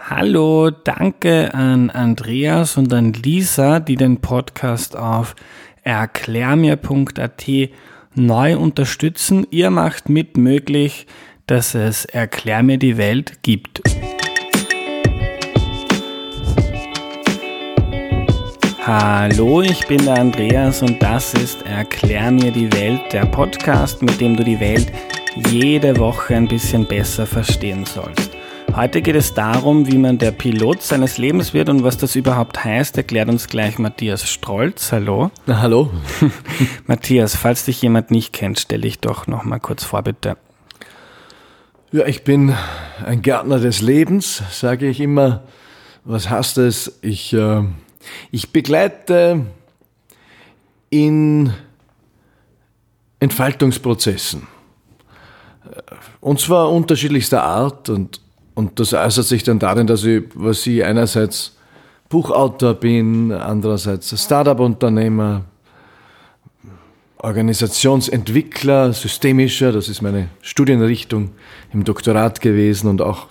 Hallo, danke an Andreas und an Lisa, die den Podcast auf erklärmir.at neu unterstützen. Ihr macht mit möglich, dass es Erklär mir die Welt gibt. Hallo, ich bin der Andreas und das ist Erklär mir die Welt, der Podcast, mit dem du die Welt jede Woche ein bisschen besser verstehen sollst. Heute geht es darum, wie man der Pilot seines Lebens wird und was das überhaupt heißt, erklärt uns gleich Matthias Strolz. Hallo. Na, hallo. Matthias, falls dich jemand nicht kennt, stell dich doch noch mal kurz vor, bitte. Ja, ich bin ein Gärtner des Lebens, sage ich immer. Was heißt es? Ich äh, ich begleite in Entfaltungsprozessen. Und zwar unterschiedlichster Art und, und das äußert sich dann darin, dass ich, was ich einerseits Buchautor bin, andererseits Startup-Unternehmer, Organisationsentwickler, systemischer, das ist meine Studienrichtung im Doktorat gewesen und auch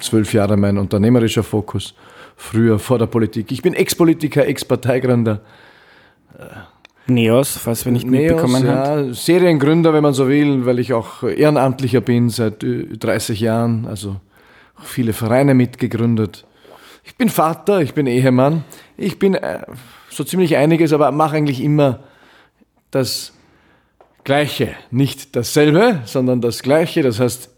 zwölf Jahre mein unternehmerischer Fokus früher vor der Politik. Ich bin Ex-Politiker, Ex-Parteigründer. Neos, falls wir nicht Neos, mitbekommen ja, haben. Seriengründer, wenn man so will, weil ich auch Ehrenamtlicher bin seit 30 Jahren, also viele Vereine mitgegründet. Ich bin Vater, ich bin Ehemann, ich bin äh, so ziemlich einiges, aber mache eigentlich immer das Gleiche. Nicht dasselbe, sondern das Gleiche. Das heißt,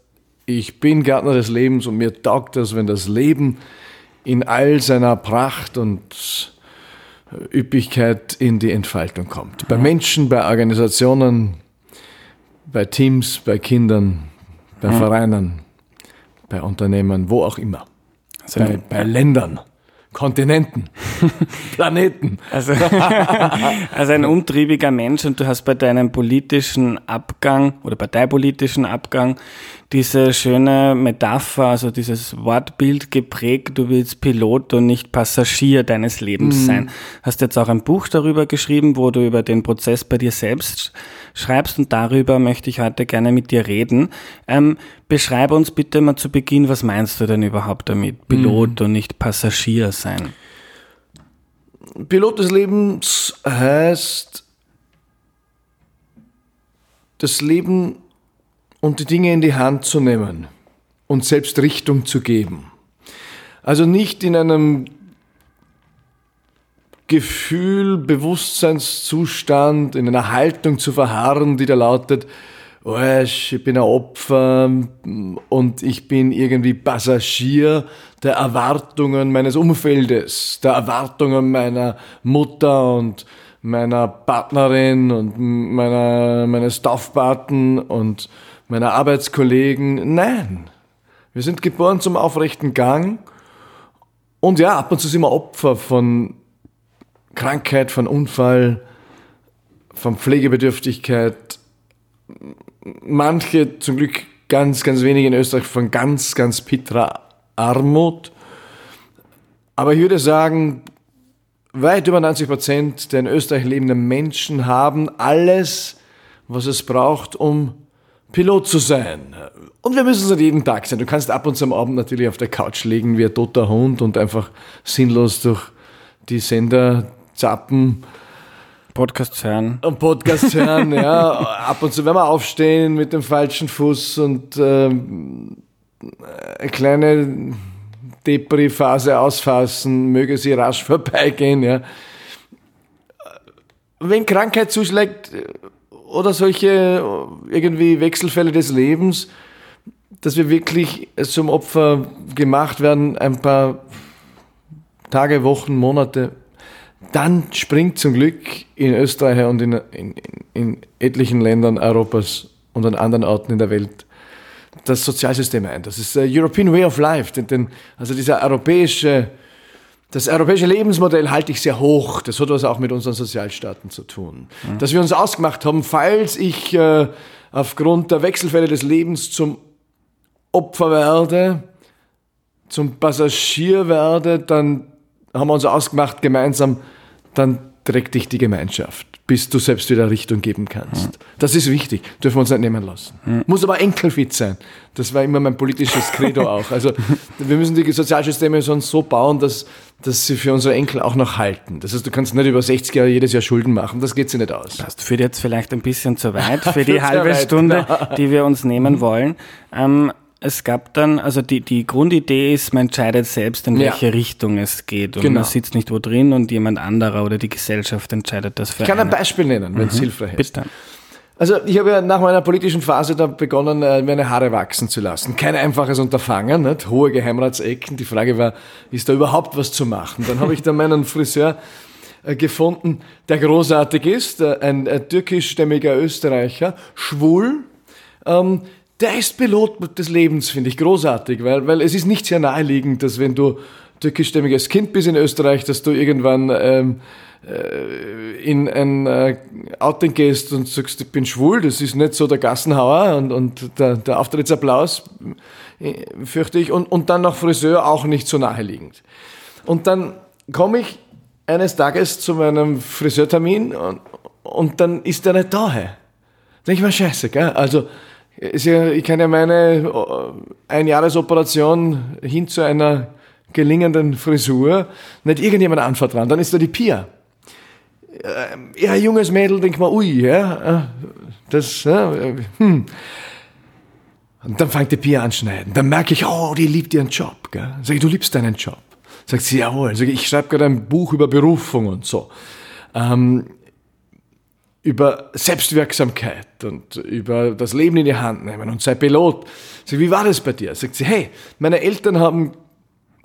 ich bin Gärtner des Lebens und mir taugt das, wenn das Leben in all seiner Pracht und Üppigkeit in die Entfaltung kommt. Bei Menschen, bei Organisationen, bei Teams, bei Kindern, bei Vereinen, bei Unternehmen, wo auch immer. Also bei, bei Ländern. Kontinenten, Planeten. Also, also ein umtriebiger Mensch und du hast bei deinem politischen Abgang oder parteipolitischen Abgang diese schöne Metapher, also dieses Wortbild geprägt, du willst Pilot und nicht Passagier deines Lebens mhm. sein. Hast jetzt auch ein Buch darüber geschrieben, wo du über den Prozess bei dir selbst schreibst und darüber möchte ich heute gerne mit dir reden. Ähm, beschreibe uns bitte mal zu Beginn, was meinst du denn überhaupt damit, Pilot mhm. und nicht Passagier sein? Pilot des Lebens heißt, das Leben und die Dinge in die Hand zu nehmen und selbst Richtung zu geben. Also nicht in einem Gefühl, Bewusstseinszustand, in einer Haltung zu verharren, die da lautet, oh, ich bin ein Opfer und ich bin irgendwie Passagier der Erwartungen meines Umfeldes, der Erwartungen meiner Mutter und meiner Partnerin und meiner, meines Taufpaten und meiner Arbeitskollegen. Nein, wir sind geboren zum aufrechten Gang. Und ja, ab und zu sind wir Opfer von Krankheit, von Unfall, von Pflegebedürftigkeit. Manche, zum Glück ganz, ganz wenige in Österreich, von ganz, ganz pitterer Armut. Aber ich würde sagen, weit über 90 Prozent der in Österreich lebenden Menschen haben alles, was es braucht, um Pilot zu sein. Und wir müssen es nicht jeden Tag sein. Du kannst ab und zu am Abend natürlich auf der Couch liegen wie ein toter Hund und einfach sinnlos durch die Sender zappen. Podcast hören. Und Podcast hören, ja. Ab und zu werden wir aufstehen mit dem falschen Fuß und ähm, eine kleine Depri-Phase ausfassen, möge sie rasch vorbeigehen, ja. Wenn Krankheit zuschlägt, oder solche irgendwie Wechselfälle des Lebens, dass wir wirklich zum Opfer gemacht werden, ein paar Tage, Wochen, Monate, dann springt zum Glück in Österreich und in, in, in etlichen Ländern Europas und an anderen Orten in der Welt das Sozialsystem ein. Das ist der European Way of Life, denn, denn, also dieser europäische das europäische Lebensmodell halte ich sehr hoch. Das hat was auch mit unseren Sozialstaaten zu tun. Mhm. Dass wir uns ausgemacht haben, falls ich äh, aufgrund der Wechselfälle des Lebens zum Opfer werde, zum Passagier werde, dann haben wir uns ausgemacht gemeinsam, dann trägt dich die Gemeinschaft. Bis du selbst wieder Richtung geben kannst. Mhm. Das ist wichtig, dürfen wir uns nicht nehmen lassen. Mhm. Muss aber enkelfit sein. Das war immer mein politisches Credo auch. Also wir müssen die Sozialsysteme sonst so bauen, dass, dass sie für unsere Enkel auch noch halten. Das heißt, du kannst nicht über 60 Jahre jedes Jahr Schulden machen, das geht sich nicht aus. Das führt jetzt vielleicht ein bisschen zu weit für die halbe weit, Stunde, genau. die wir uns nehmen wollen. Ähm, es gab dann, also die, die Grundidee ist, man entscheidet selbst, in welche ja. Richtung es geht. Und genau. man sitzt nicht wo drin und jemand anderer oder die Gesellschaft entscheidet das für Ich kann einen. ein Beispiel nennen, wenn es mhm. hilfreich ist. Bitte. Also ich habe ja nach meiner politischen Phase da begonnen, äh, meine Haare wachsen zu lassen. Kein einfaches Unterfangen, nicht? hohe Geheimratsecken. Die Frage war, ist da überhaupt was zu machen? Dann habe ich da meinen Friseur äh, gefunden, der großartig ist, äh, ein, ein türkischstämmiger Österreicher, schwul, ähm, der ist Pilot des Lebens, finde ich großartig, weil, weil es ist nicht sehr naheliegend, dass wenn du türkischstämmiges Kind bist in Österreich, dass du irgendwann ähm, äh, in ein äh, Outing gehst und sagst, ich bin schwul, das ist nicht so der Gassenhauer und, und der, der Auftrittsapplaus, äh, fürchte ich, und, und dann noch Friseur auch nicht so naheliegend. Und dann komme ich eines Tages zu meinem Friseurtermin und, und dann ist er nicht da. Hey. Denke ich mir, scheiße, gell? Also, ich kann ja meine Einjahresoperation hin zu einer gelingenden Frisur nicht irgendjemand anvertrauen. Dann ist da die Pia. Äh, ja, junges Mädel, denk mal, ui, ja, das, ja, hm. Und dann fängt die Pia an schneiden. Dann merke ich, oh, die liebt ihren Job. Gell? Sag ich, du liebst deinen Job. Sagt sie, jawohl. Sag ich, ich schreibe gerade ein Buch über Berufung und so. Ähm, über Selbstwirksamkeit und über das Leben in die Hand nehmen und sei Pilot. Sag, wie war das bei dir? Sagt sie, hey, meine Eltern haben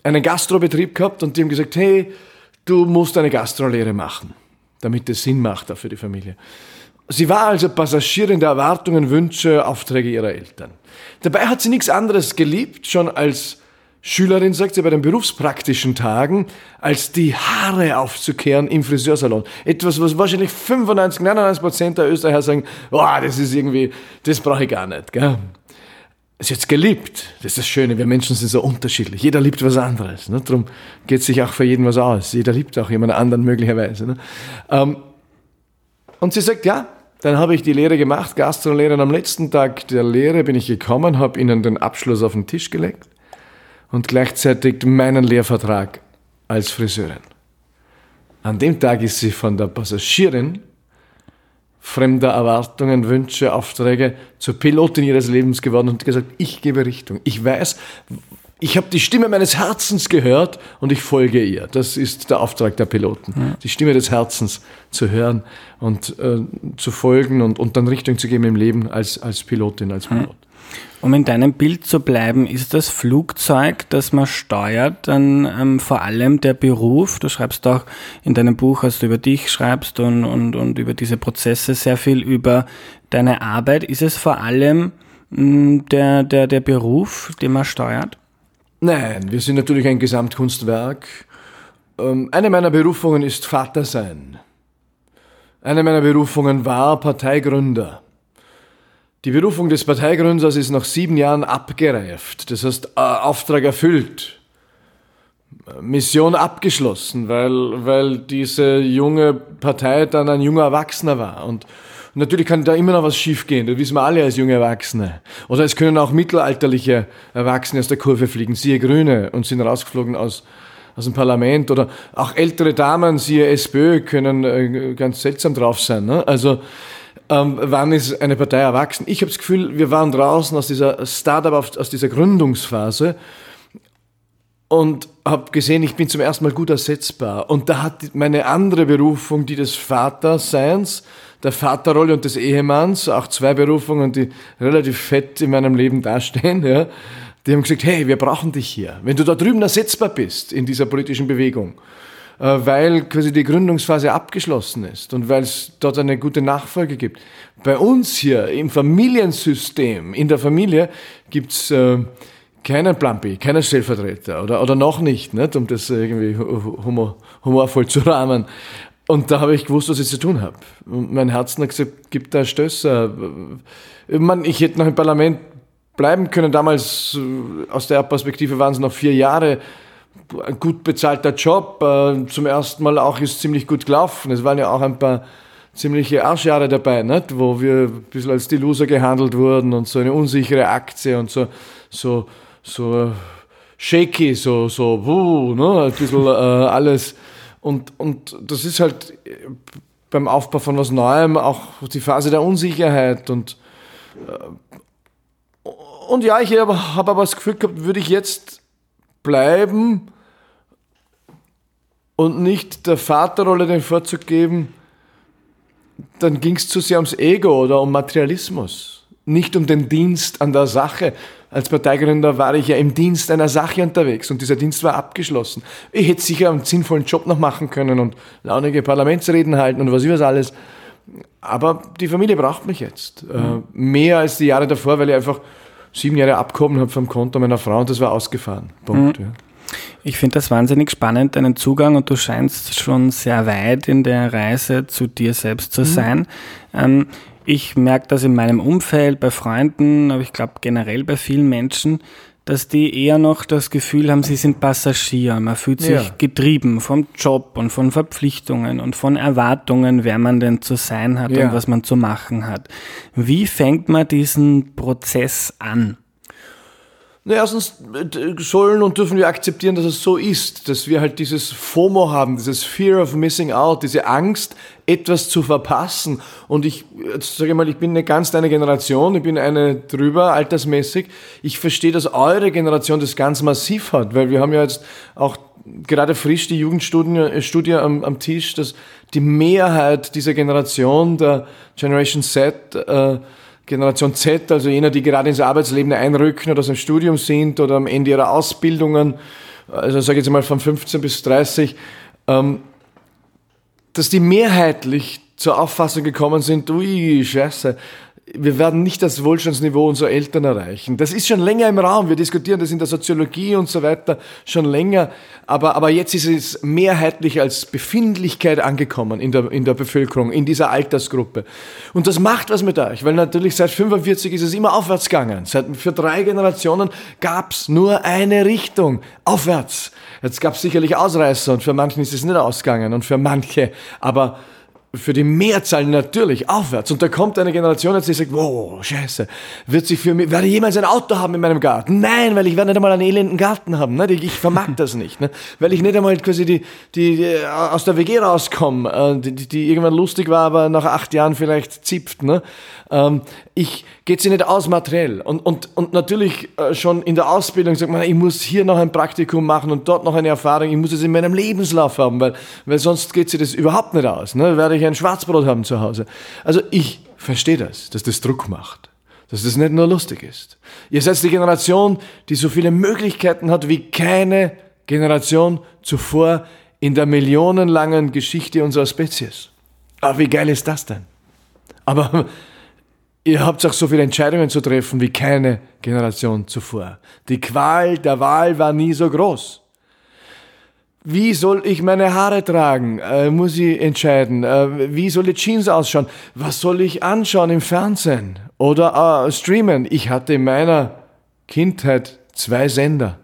einen Gastrobetrieb gehabt und die haben gesagt, hey, du musst eine Gastrolehre machen, damit es Sinn macht auch für die Familie. Sie war also Passagierin der Erwartungen, Wünsche, Aufträge ihrer Eltern. Dabei hat sie nichts anderes geliebt, schon als Schülerin, sagt sie, bei den berufspraktischen Tagen, als die Haare aufzukehren im Friseursalon. Etwas, was wahrscheinlich 95, 99 Prozent der Österreicher sagen, boah, das ist irgendwie, das brauche ich gar nicht. Gell? Es geliebt. Das ist das Schöne, wir Menschen sind so unterschiedlich. Jeder liebt was anderes. Ne? Darum geht sich auch für jeden was aus. Jeder liebt auch jemand anderen möglicherweise. Ne? Ähm, und sie sagt, ja, dann habe ich die Lehre gemacht, Gastrolehre. Und am letzten Tag der Lehre bin ich gekommen, habe ihnen den Abschluss auf den Tisch gelegt und gleichzeitig meinen Lehrvertrag als Friseurin. An dem Tag ist sie von der Passagierin fremder Erwartungen, Wünsche, Aufträge zur Pilotin ihres Lebens geworden und gesagt, ich gebe Richtung. Ich weiß, ich habe die Stimme meines Herzens gehört und ich folge ihr. Das ist der Auftrag der Piloten, ja. die Stimme des Herzens zu hören und äh, zu folgen und, und dann Richtung zu geben im Leben als, als Pilotin, als Pilot. Ja. Um in deinem Bild zu bleiben, ist das Flugzeug, das man steuert, dann ähm, vor allem der Beruf? Du schreibst auch in deinem Buch, als du über dich schreibst und, und, und über diese Prozesse sehr viel über deine Arbeit. Ist es vor allem mh, hm, der, der, der Beruf, den man steuert? Nein, wir sind natürlich ein Gesamtkunstwerk. Ähm, eine meiner Berufungen ist Vater sein. Eine meiner Berufungen war Parteigründer. Die Berufung des Parteigründers ist nach sieben Jahren abgereift. Das heißt, äh, Auftrag erfüllt. Mission abgeschlossen, weil, weil diese junge Partei dann ein junger Erwachsener war. Und natürlich kann da immer noch was schiefgehen. Das wissen wir alle als junge Erwachsene. Oder es können auch mittelalterliche Erwachsene aus der Kurve fliegen, siehe Grüne, und sind rausgeflogen aus, aus dem Parlament. Oder auch ältere Damen, siehe SPÖ, können äh, ganz seltsam drauf sein. Ne? Also ähm, wann ist eine Partei erwachsen? Ich habe das Gefühl, wir waren draußen aus dieser Startup, aus dieser Gründungsphase und habe gesehen, ich bin zum ersten Mal gut ersetzbar. Und da hat meine andere Berufung, die des Vaterseins, der Vaterrolle und des Ehemanns, auch zwei Berufungen, die relativ fett in meinem Leben dastehen, ja, die haben gesagt, hey, wir brauchen dich hier. Wenn du da drüben ersetzbar bist in dieser politischen Bewegung, weil quasi die Gründungsphase abgeschlossen ist und weil es dort eine gute Nachfolge gibt. Bei uns hier im Familiensystem, in der Familie, gibt's äh, keinen B, keinen Stellvertreter oder, oder noch nicht, nicht, um das irgendwie humor, humorvoll zu rahmen. Und da habe ich gewusst, was ich zu tun habe. Und mein Herz hat gesagt, gib da Stößer. Ich, meine, ich hätte noch im Parlament bleiben können. Damals, äh, aus der Perspektive waren es noch vier Jahre ein gut bezahlter Job. Äh, zum ersten Mal auch ist ziemlich gut gelaufen. Es waren ja auch ein paar ziemliche Arschjahre dabei, nicht? wo wir ein bisschen als die Loser gehandelt wurden und so eine unsichere Aktie und so, so, so shaky, so, so, wuh, ne? ein bisschen äh, alles. Und, und das ist halt beim Aufbau von was Neuem auch die Phase der Unsicherheit und äh, und ja, ich habe hab aber das Gefühl gehabt, würde ich jetzt bleiben und nicht der Vaterrolle den Vorzug geben, dann ging es zu sehr ums Ego oder um Materialismus, nicht um den Dienst an der Sache. Als Parteigründer war ich ja im Dienst einer Sache unterwegs und dieser Dienst war abgeschlossen. Ich hätte sicher einen sinnvollen Job noch machen können und launige Parlamentsreden halten und was ich was alles. Aber die Familie braucht mich jetzt. Mhm. mehr als die Jahre davor, weil ich einfach sieben Jahre abgehoben habe vom Konto meiner Frau und das war ausgefahren. Punkt. Mhm. Ja. Ich finde das wahnsinnig spannend, deinen Zugang, und du scheinst schon sehr weit in der Reise zu dir selbst zu mhm. sein. Ähm, ich merke das in meinem Umfeld, bei Freunden, aber ich glaube generell bei vielen Menschen, dass die eher noch das Gefühl haben, sie sind Passagier. Man fühlt sich ja. getrieben vom Job und von Verpflichtungen und von Erwartungen, wer man denn zu sein hat ja. und was man zu machen hat. Wie fängt man diesen Prozess an? Na, erstens äh, sollen und dürfen wir akzeptieren, dass es so ist, dass wir halt dieses FOMO haben, dieses Fear of Missing Out, diese Angst, etwas zu verpassen. Und ich sage mal, ich bin eine ganz deine Generation, ich bin eine drüber, altersmäßig. Ich verstehe, dass eure Generation das ganz massiv hat, weil wir haben ja jetzt auch gerade frisch die Jugendstudie äh, Studie am, am Tisch, dass die Mehrheit dieser Generation, der Generation Z, äh, Generation Z, also jener, die gerade ins Arbeitsleben einrücken oder aus dem Studium sind oder am Ende ihrer Ausbildungen, also sage ich jetzt mal von 15 bis 30, ähm, dass die mehrheitlich zur Auffassung gekommen sind, ui, scheiße, wir werden nicht das Wohlstandsniveau unserer Eltern erreichen. Das ist schon länger im Raum. Wir diskutieren das in der Soziologie und so weiter schon länger. Aber, aber jetzt ist es mehrheitlich als Befindlichkeit angekommen in der, in der Bevölkerung, in dieser Altersgruppe. Und das macht was mit euch, weil natürlich seit 45 ist es immer aufwärts gegangen. Seit, für drei Generationen gab es nur eine Richtung, aufwärts. Jetzt gab es sicherlich Ausreißer und für manchen ist es nicht ausgegangen und für manche. Aber für die Mehrzahl natürlich aufwärts. Und da kommt eine Generation jetzt, die sagt, wow, scheiße, wird sich für mich, werde ich jemals ein Auto haben in meinem Garten? Nein, weil ich werde nicht einmal einen elenden Garten haben. Ne? Ich, vermag das nicht. Ne? Weil ich nicht einmal quasi die, die, die aus der WG rauskomme, äh, die, die irgendwann lustig war, aber nach acht Jahren vielleicht zipft. Ne? Ähm, ich geht sie nicht aus materiell. Und, und, und natürlich äh, schon in der Ausbildung sagt man, ich muss hier noch ein Praktikum machen und dort noch eine Erfahrung, ich muss es in meinem Lebenslauf haben, weil, weil sonst geht sie das überhaupt nicht aus. Ne? Werde ich ein Schwarzbrot haben zu Hause. Also ich verstehe das, dass das Druck macht. Dass das nicht nur lustig ist. Ihr seid die Generation, die so viele Möglichkeiten hat wie keine Generation zuvor in der millionenlangen Geschichte unserer Spezies. Aber wie geil ist das denn? Aber Ihr habt auch so viele Entscheidungen zu treffen wie keine Generation zuvor. Die Qual der Wahl war nie so groß. Wie soll ich meine Haare tragen? Äh, muss ich entscheiden. Äh, wie soll die Jeans ausschauen? Was soll ich anschauen im Fernsehen oder äh, streamen? Ich hatte in meiner Kindheit zwei Sender.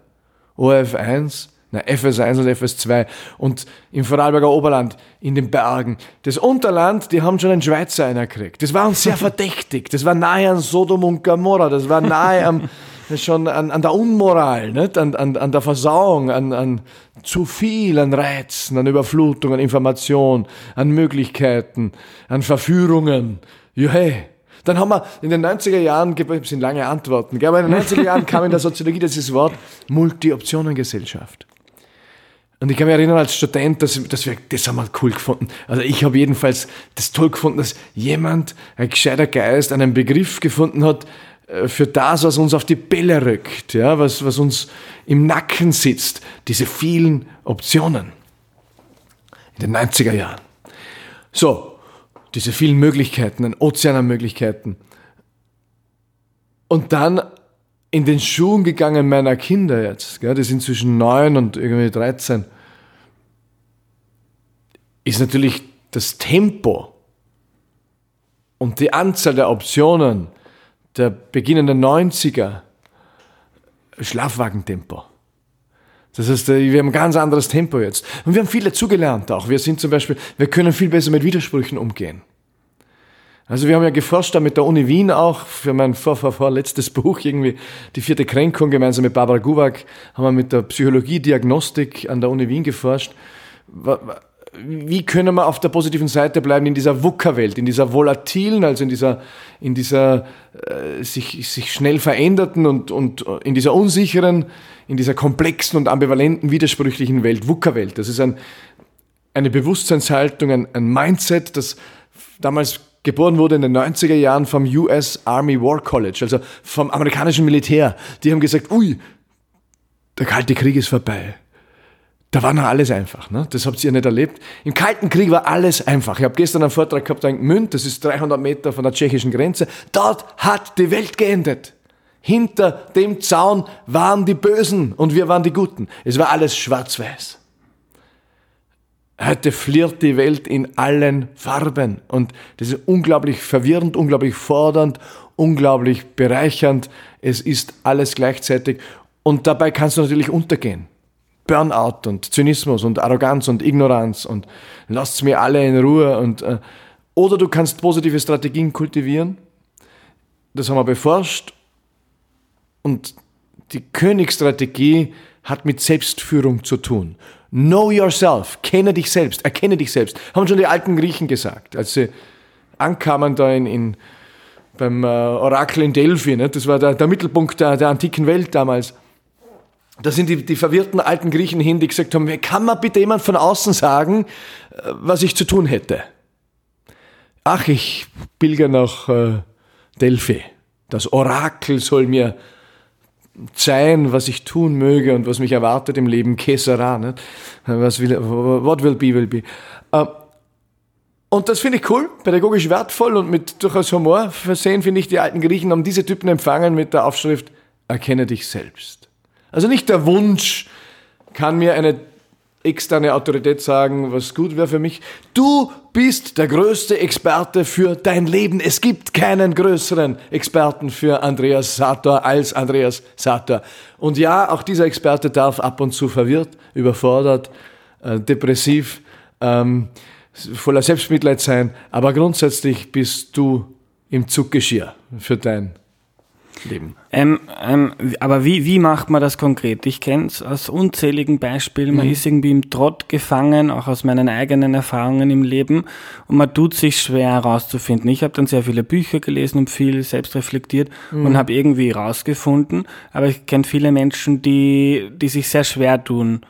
ORF1 na, FS1 und FS2 und im Vorarlberger Oberland, in den Bergen. Das Unterland, die haben schon einen Schweizer einer gekriegt. Das war uns sehr verdächtig. Das war nahe an Sodom und Gomorra. Das war nahe am, schon an, an der Unmoral, nicht? An, an, an der Versauung, an, an zu viel, an Reizen, an Überflutung, an Information, an Möglichkeiten, an Verführungen. Hey. Dann haben wir in den 90er Jahren, das sind lange Antworten, aber in den 90er Jahren kam in der Soziologie dieses Wort Multi-Optionen-Gesellschaft. Und ich kann mich erinnern als Student, dass, dass wir, das haben wir cool gefunden. Also ich habe jedenfalls das toll gefunden, dass jemand, ein gescheiter Geist, einen Begriff gefunden hat für das, was uns auf die Bälle rückt, ja, was, was uns im Nacken sitzt. Diese vielen Optionen. In den 90er Jahren. So, diese vielen Möglichkeiten, ein Ozean an Möglichkeiten. Und dann in den Schuhen gegangen meiner Kinder jetzt, gell, die sind zwischen neun und irgendwie 13, ist natürlich das Tempo und die Anzahl der Optionen der beginnenden 90er Schlafwagentempo. Das heißt, wir haben ein ganz anderes Tempo jetzt. Und wir haben viel dazugelernt auch. Wir sind zum Beispiel, wir können viel besser mit Widersprüchen umgehen. Also wir haben ja geforscht da mit der Uni Wien auch für mein vor, vor, vor letztes Buch irgendwie die vierte Kränkung gemeinsam mit Barbara Guwak haben wir mit der Psychologie Diagnostik an der Uni Wien geforscht. Wie können wir auf der positiven Seite bleiben in dieser VUCA-Welt, in dieser volatilen, also in dieser, in dieser äh, sich, sich schnell veränderten und, und in dieser unsicheren, in dieser komplexen und ambivalenten, widersprüchlichen Welt, VUCA-Welt. Das ist ein, eine Bewusstseinshaltung, ein, ein Mindset, das damals geboren wurde in den 90er Jahren vom US Army War College, also vom amerikanischen Militär. Die haben gesagt, ui, der Kalte Krieg ist vorbei. Da war noch alles einfach. Ne? Das habt ihr nicht erlebt. Im Kalten Krieg war alles einfach. Ich habe gestern einen Vortrag gehabt in Gmünd, das ist 300 Meter von der tschechischen Grenze. Dort hat die Welt geendet. Hinter dem Zaun waren die Bösen und wir waren die Guten. Es war alles schwarz-weiß. Heute flirrt die Welt in allen Farben und das ist unglaublich verwirrend, unglaublich fordernd, unglaublich bereichernd. Es ist alles gleichzeitig und dabei kannst du natürlich untergehen. Burnout und Zynismus und Arroganz und Ignoranz und lasst mir alle in Ruhe und äh, oder du kannst positive Strategien kultivieren. Das haben wir beforscht und die Königsstrategie hat mit Selbstführung zu tun. Know yourself, kenne dich selbst, erkenne dich selbst. Haben schon die alten Griechen gesagt, als sie ankamen da in, in beim äh, Orakel in Delphi. Ne? Das war der, der Mittelpunkt der, der antiken Welt damals. Da sind die, die verwirrten alten Griechen hin, die gesagt haben, kann man bitte jemand von außen sagen, äh, was ich zu tun hätte? Ach, ich pilger nach äh, Delphi. Das Orakel soll mir sein, was ich tun möge und was mich erwartet im Leben, Kesara, nicht? Was will, what will be, will be. Äh, und das finde ich cool, pädagogisch wertvoll und mit durchaus Humor versehen, finde ich, die alten Griechen haben diese Typen empfangen mit der Aufschrift, erkenne dich selbst. Also nicht der Wunsch, kann mir eine externe Autorität sagen, was gut wäre für mich. Du bist der größte Experte für dein Leben. Es gibt keinen größeren Experten für Andreas Sator als Andreas Sator. Und ja, auch dieser Experte darf ab und zu verwirrt, überfordert, äh, depressiv, ähm, voller Selbstmitleid sein. Aber grundsätzlich bist du im Zuggeschirr für dein leben. Ähm, ähm, aber wie, wie macht man das konkret? Ich kenne es aus unzähligen Beispielen. Man mhm. ist irgendwie im Trott gefangen, auch aus meinen eigenen Erfahrungen im Leben. Und man tut sich schwer herauszufinden. Ich habe dann sehr viele Bücher gelesen und viel selbst reflektiert mhm. und habe irgendwie herausgefunden. Aber ich kenne viele Menschen, die, die sich sehr schwer tun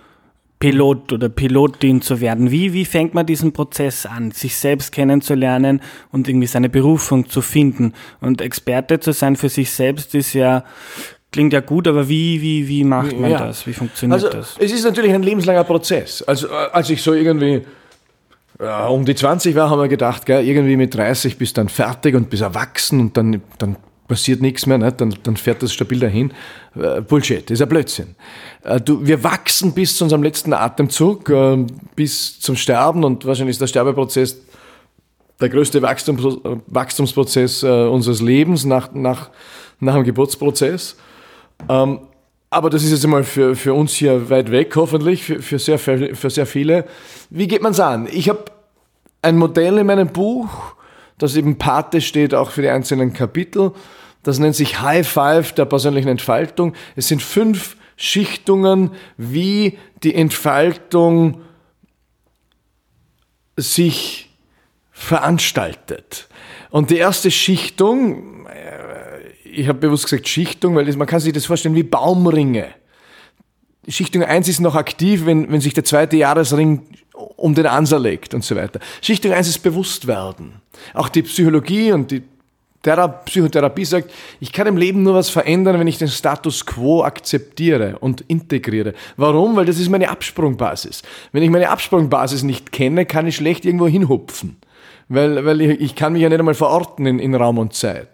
Pilot oder Pilotin zu werden. Wie, wie fängt man diesen Prozess an, sich selbst kennenzulernen und irgendwie seine Berufung zu finden? Und Experte zu sein für sich selbst ist ja, klingt ja gut, aber wie, wie, wie macht man ja. das? Wie funktioniert also, das? Es ist natürlich ein lebenslanger Prozess. Also, äh, als ich so irgendwie ja, um die 20 war, haben wir gedacht, gell, irgendwie mit 30 bist du dann fertig und bist erwachsen und dann, dann passiert nichts mehr, ne? dann, dann fährt das stabil dahin. Äh, Bullshit, ist ein Blödsinn. Äh, du, wir wachsen bis zu unserem letzten Atemzug, äh, bis zum Sterben und wahrscheinlich ist der Sterbeprozess der größte Wachstums, Wachstumsprozess unseres Lebens nach, nach, nach dem Geburtsprozess. Ähm, aber das ist jetzt einmal für, für uns hier weit weg, hoffentlich, für, für, sehr, für sehr viele. Wie geht man es an? Ich habe ein Modell in meinem Buch, das eben Pate steht auch für die einzelnen Kapitel. Das nennt sich High Five der persönlichen Entfaltung. Es sind fünf Schichtungen, wie die Entfaltung sich veranstaltet. Und die erste Schichtung, äh, ich habe bewusst gesagt Schichtung, weil man kann sich das vorstellen wie Baumringe. Schichtung 1 ist noch aktiv, wenn, wenn sich der zweite Jahresring um den Anser legt und so weiter. Schichtung 1 ist Bewusstwerden. Auch die Psychologie und die Thera Psychotherapie sagt, ich kann im Leben nur was verändern, wenn ich den Status quo akzeptiere und integriere. Warum? Weil das ist meine Absprungbasis. Wenn ich meine Absprungbasis nicht kenne, kann ich schlecht irgendwo hinhupfen. Weil, weil ich, ich kann mich ja nicht einmal verorten in, in Raum und Zeit.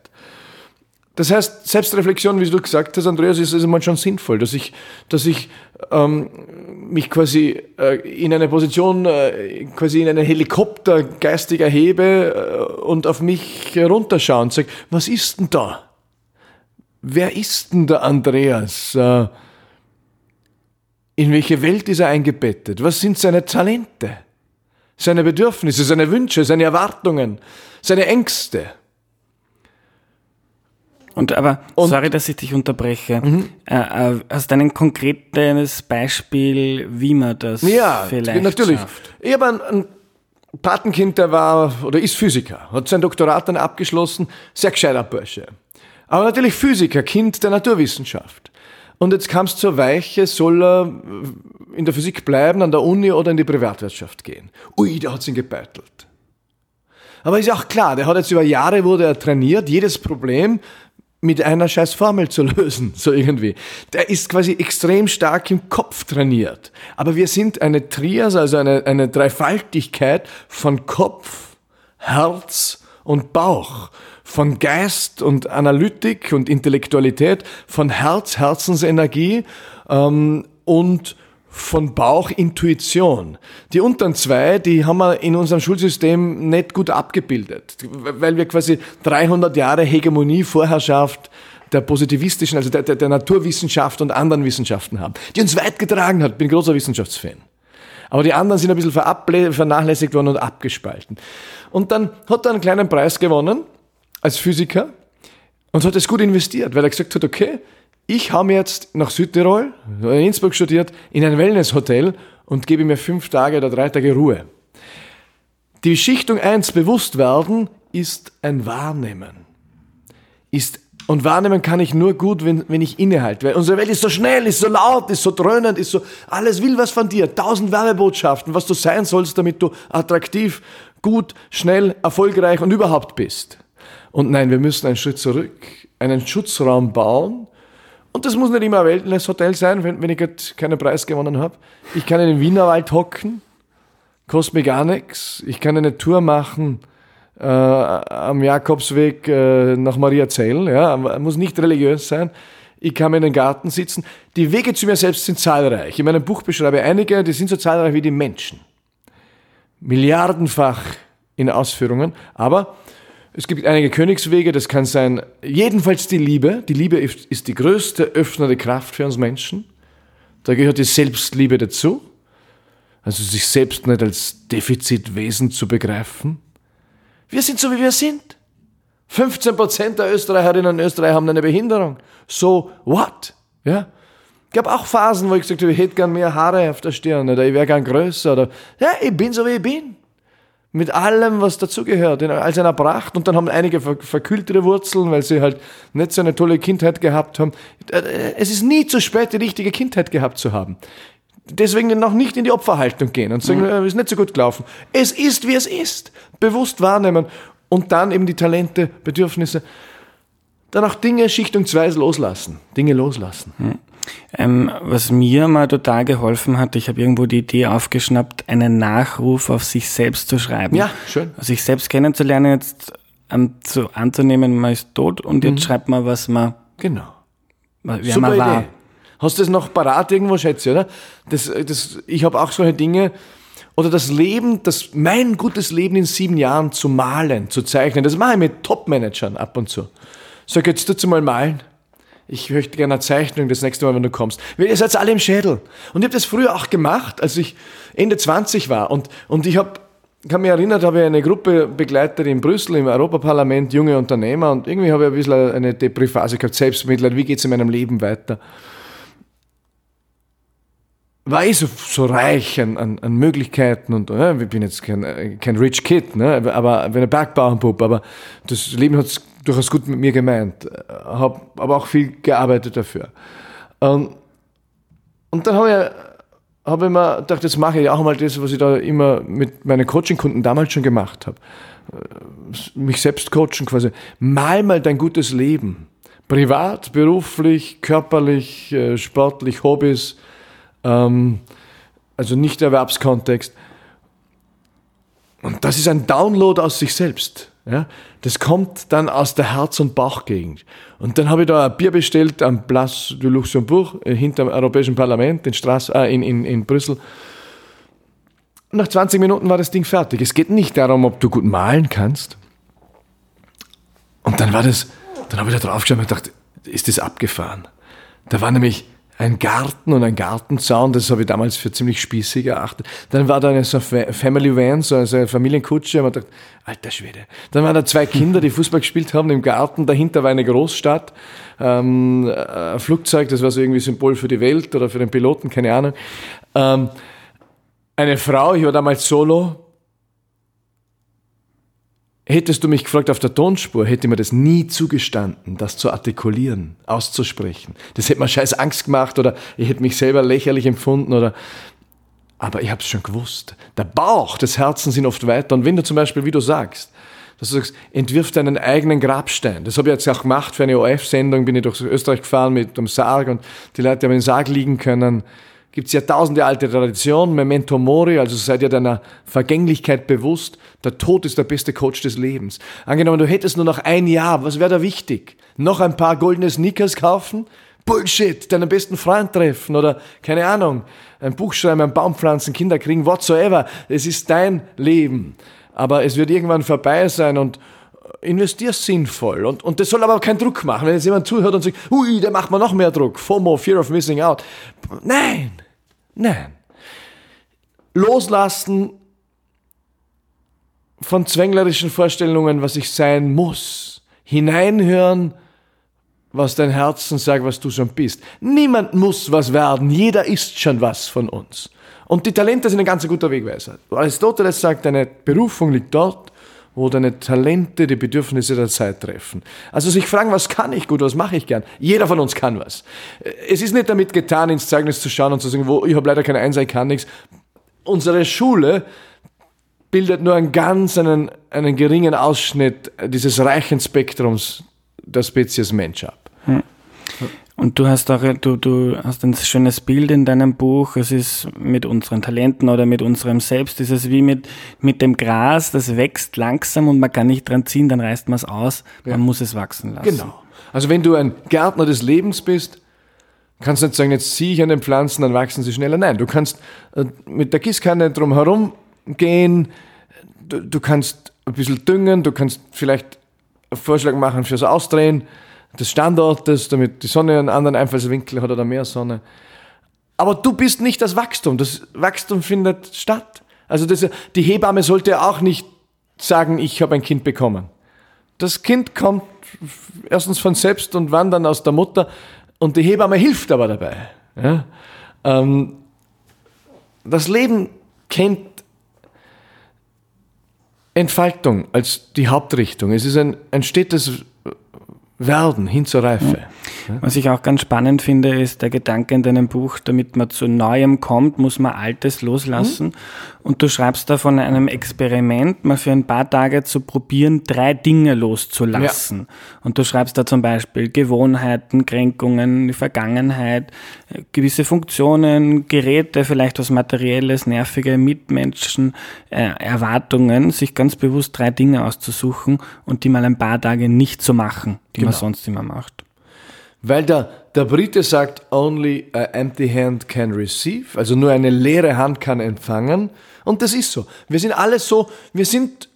Das heißt, Selbstreflexion, wie du gesagt hast, Andreas, ist, einmal schon sinnvoll, dass ich, dass ich ähm, mich quasi äh, in eine Position, äh, quasi in einen Helikopter geistig erhebe äh, und auf mich herunterschaue und sage, was ist denn da? Wer ist denn der Andreas? Äh, in welche Welt ist er eingebettet? Was sind seine Talente? seine Bedürfnisse, seine Wünsche, seine Erwartungen, seine Ängste. Und aber, und, sorry, dass ich dich unterbreche. Mhm. Äh, äh, hast du ein konkretes Beispiel, wie man das ja, vielleicht natürlich. schafft? Ich habe ein, ein Patenkind, der war oder ist Physiker, hat sein Doktorat dann abgeschlossen, sehr gescheiter Bursche. Aber natürlich Physiker, Kind der Naturwissenschaft. Und jetzt kam es zur Weiche, soll er in der Physik bleiben, an der Uni oder in die Privatwirtschaft gehen. Ui, da hat's ihn gebeitelt. Aber ist ja auch klar, der hat jetzt über Jahre wurde er trainiert, jedes Problem mit einer scheiß Formel zu lösen, so irgendwie. Der ist quasi extrem stark im Kopf trainiert. Aber wir sind eine Trias, also eine, eine Dreifaltigkeit von Kopf, Herz und Bauch, von Geist und Analytik und Intellektualität, von Herz, Herzensenergie ähm, und von Bauchintuition. Die unteren zwei, die haben wir in unserem Schulsystem nicht gut abgebildet, weil wir quasi 300 Jahre Hegemonie, Vorherrschaft der positivistischen, also der, der, der Naturwissenschaft und anderen Wissenschaften haben, die uns weit getragen hat. Bin großer Wissenschaftsfan. Aber die anderen sind ein bisschen vernachlässigt worden und abgespalten. Und dann hat er einen kleinen Preis gewonnen als Physiker und hat es gut investiert, weil er gesagt hat, okay, ich habe jetzt nach Südtirol, in Innsbruck studiert, in ein Wellnesshotel und gebe mir fünf Tage oder drei Tage Ruhe. Die Schichtung 1 bewusst werden ist ein Wahrnehmen. Ist, und wahrnehmen kann ich nur gut, wenn, wenn ich innehalte. Weil unsere Welt ist so schnell, ist so laut, ist so dröhnend, ist so, alles will was von dir. Tausend Werbebotschaften, was du sein sollst, damit du attraktiv, gut, schnell, erfolgreich und überhaupt bist. Und nein, wir müssen einen Schritt zurück, einen Schutzraum bauen, und das muss nicht immer ein Wellness-Hotel sein, wenn, wenn ich jetzt keinen Preis gewonnen habe. Ich kann in den Wienerwald hocken, kostet mir gar nichts. Ich kann eine Tour machen äh, am Jakobsweg äh, nach Mariazell. Ja, muss nicht religiös sein. Ich kann mir in den Garten sitzen. Die Wege zu mir selbst sind zahlreich. In meinem Buch beschreibe ich einige, die sind so zahlreich wie die Menschen. Milliardenfach in Ausführungen. Aber es gibt einige Königswege, das kann sein, jedenfalls die Liebe. Die Liebe ist die größte öffnende Kraft für uns Menschen. Da gehört die Selbstliebe dazu. Also sich selbst nicht als Defizitwesen zu begreifen. Wir sind so, wie wir sind. 15% der Österreicherinnen und Österreicher haben eine Behinderung. So what? Ja? Gab auch Phasen, wo ich gesagt habe, ich hätte gern mehr Haare auf der Stirn oder ich wäre gern größer oder ja, ich bin so, wie ich bin mit allem, was dazugehört, in all seiner Pracht. Und dann haben einige verkühltere Wurzeln, weil sie halt nicht so eine tolle Kindheit gehabt haben. Äh, es ist nie zu spät, die richtige Kindheit gehabt zu haben. Deswegen noch nicht in die Opferhaltung gehen und sagen, es mhm. ist nicht so gut gelaufen. Es ist, wie es ist. Bewusst wahrnehmen und dann eben die Talente, Bedürfnisse, dann auch Dinge schichtungsweise loslassen. Dinge loslassen. Mhm. Ähm, was mir mal total geholfen hat, ich habe irgendwo die Idee aufgeschnappt, einen Nachruf auf sich selbst zu schreiben. Ja, schön. Also sich selbst kennenzulernen, jetzt ähm, zu, anzunehmen, man ist tot und jetzt mhm. schreibt man, was man, genau. wer Super man war. Idee. Hast du das noch parat irgendwo, schätze oder? Das, das, ich habe auch solche Dinge, oder das Leben, das, mein gutes Leben in sieben Jahren zu malen, zu zeichnen, das mache ich mit Top-Managern ab und zu. Sag, jetzt du mal malen ich möchte gerne eine Zeichnung das nächste Mal, wenn du kommst. Weil ihr seid alle im Schädel. Und ich habe das früher auch gemacht, als ich Ende 20 war. Und, und ich habe kann mich erinnern, habe ich eine Gruppe begleitet in Brüssel im Europaparlament, junge Unternehmer und irgendwie habe ich ein bisschen eine Depriphase gehabt, Selbstmitleid, wie geht es in meinem Leben weiter? War ich so, so reich an, an, an Möglichkeiten und ja, ich bin jetzt kein, kein Rich Kid, ne? aber, aber ein Bergbauernbub, aber das Leben hat durchaus gut mit mir gemeint, habe aber auch viel gearbeitet dafür. Und, und dann habe ich, hab ich mir gedacht, jetzt mache ich auch mal das, was ich da immer mit meinen Coaching-Kunden damals schon gemacht habe. Mich selbst coachen quasi. Mal mal dein gutes Leben. Privat, beruflich, körperlich, äh, sportlich, Hobbys, ähm, also nicht Erwerbskontext. Und das ist ein Download aus sich selbst. Ja, das kommt dann aus der Herz- und Bauchgegend. Und dann habe ich da ein Bier bestellt am Place du Luxembourg, äh, hinter dem Europäischen Parlament in, Straß, äh, in, in, in Brüssel. Nach 20 Minuten war das Ding fertig. Es geht nicht darum, ob du gut malen kannst. Und dann war das, dann habe ich da drauf geschaut und gedacht, ist das abgefahren? Da war nämlich ein Garten und ein Gartenzaun, das habe ich damals für ziemlich spießig erachtet. Dann war da eine so Family Van, so eine Familienkutsche, und man dachte, alter Schwede. Dann waren da zwei Kinder, die Fußball gespielt haben im Garten, dahinter war eine Großstadt, ähm, ein Flugzeug, das war so irgendwie Symbol für die Welt oder für den Piloten, keine Ahnung. Ähm, eine Frau, ich war damals solo, Hättest du mich gefragt auf der Tonspur, hätte mir das nie zugestanden, das zu artikulieren, auszusprechen. Das hätte mir scheiß Angst gemacht oder ich hätte mich selber lächerlich empfunden oder aber ich habe es schon gewusst. Der Bauch des Herzens sind oft weiter. Und wenn du zum Beispiel, wie du sagst, dass du sagst, entwirf deinen eigenen Grabstein. Das habe ich jetzt auch gemacht für eine ORF-Sendung, bin ich durch Österreich gefahren mit dem Sarg und die Leute haben im Sarg liegen können gibt es ja tausende alte Tradition, Memento Mori, also seid ihr deiner Vergänglichkeit bewusst. Der Tod ist der beste Coach des Lebens. Angenommen, du hättest nur noch ein Jahr, was wäre da wichtig? Noch ein paar goldene Sneakers kaufen? Bullshit, deinen besten Freund treffen oder keine Ahnung, ein Buch schreiben, ein Baum pflanzen, Kinder kriegen, whatsoever. Es ist dein Leben. Aber es wird irgendwann vorbei sein und investier sinnvoll. Und, und das soll aber keinen Druck machen. Wenn jetzt jemand zuhört und sagt, ui, der macht mir noch mehr Druck. FOMO, Fear of Missing Out. Nein. Nein. Loslassen von zwänglerischen Vorstellungen, was ich sein muss. Hineinhören, was dein Herzen sagt, was du schon bist. Niemand muss was werden. Jeder ist schon was von uns. Und die Talente sind ein ganz guter Wegweiser. Aristoteles sagt, deine Berufung liegt dort, wo deine Talente die Bedürfnisse der Zeit treffen. Also sich fragen, was kann ich gut, was mache ich gern? Jeder von uns kann was. Es ist nicht damit getan, ins Zeugnis zu schauen und zu sagen, wo ich habe leider keine Eins, ich kann nichts. Unsere Schule bildet nur einen ganz einen, einen geringen Ausschnitt dieses reichen Spektrums der Spezies Mensch ab. Hm. Und du hast auch, du, du hast ein schönes Bild in deinem Buch. Es ist mit unseren Talenten oder mit unserem Selbst. Es ist wie mit, mit dem Gras, das wächst langsam und man kann nicht dran ziehen, dann reißt man es aus. Man ja. muss es wachsen lassen. Genau. Also wenn du ein Gärtner des Lebens bist, kannst du nicht sagen, jetzt ziehe ich an den Pflanzen, dann wachsen sie schneller. Nein, du kannst äh, mit der Gießkanne drumherum gehen. Du, du kannst ein bisschen düngen, du kannst vielleicht einen Vorschlag machen fürs Ausdrehen des Standortes, damit die Sonne einen anderen Einfallswinkel hat oder mehr Sonne. Aber du bist nicht das Wachstum. Das Wachstum findet statt. Also das, die Hebamme sollte auch nicht sagen, ich habe ein Kind bekommen. Das Kind kommt erstens von selbst und wann dann aus der Mutter und die Hebamme hilft aber dabei. Ja? Ähm, das Leben kennt Entfaltung als die Hauptrichtung. Es ist ein, ein stetes werden hin zur Reife. Was ich auch ganz spannend finde, ist der Gedanke in deinem Buch, damit man zu Neuem kommt, muss man Altes loslassen. Mhm. Und du schreibst da von einem Experiment, mal für ein paar Tage zu probieren, drei Dinge loszulassen. Ja. Und du schreibst da zum Beispiel Gewohnheiten, Kränkungen, die Vergangenheit, gewisse Funktionen, Geräte, vielleicht was Materielles, nervige Mitmenschen, äh, Erwartungen, sich ganz bewusst drei Dinge auszusuchen und die mal ein paar Tage nicht zu machen, die genau. man sonst immer macht. Weil der, der Brite sagt, only an empty hand can receive, also nur eine leere Hand kann empfangen. Und das ist so. Wir sind alle so, wir sind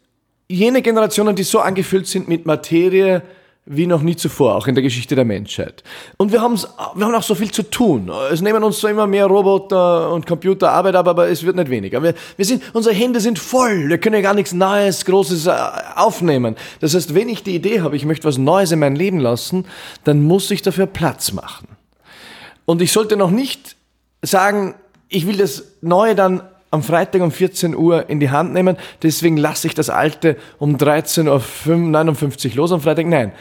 jene Generationen, die so angefüllt sind mit Materie, wie noch nie zuvor, auch in der Geschichte der Menschheit. Und wir, wir haben auch so viel zu tun. Es nehmen uns so immer mehr Roboter und Computer Arbeit ab, aber es wird nicht weniger. Wir, wir sind, unsere Hände sind voll. Wir können ja gar nichts Neues, Großes äh, aufnehmen. Das heißt, wenn ich die Idee habe, ich möchte was Neues in mein Leben lassen, dann muss ich dafür Platz machen. Und ich sollte noch nicht sagen, ich will das Neue dann am Freitag um 14 Uhr in die Hand nehmen. Deswegen lasse ich das alte um 13.59 Uhr los am Freitag. Nein.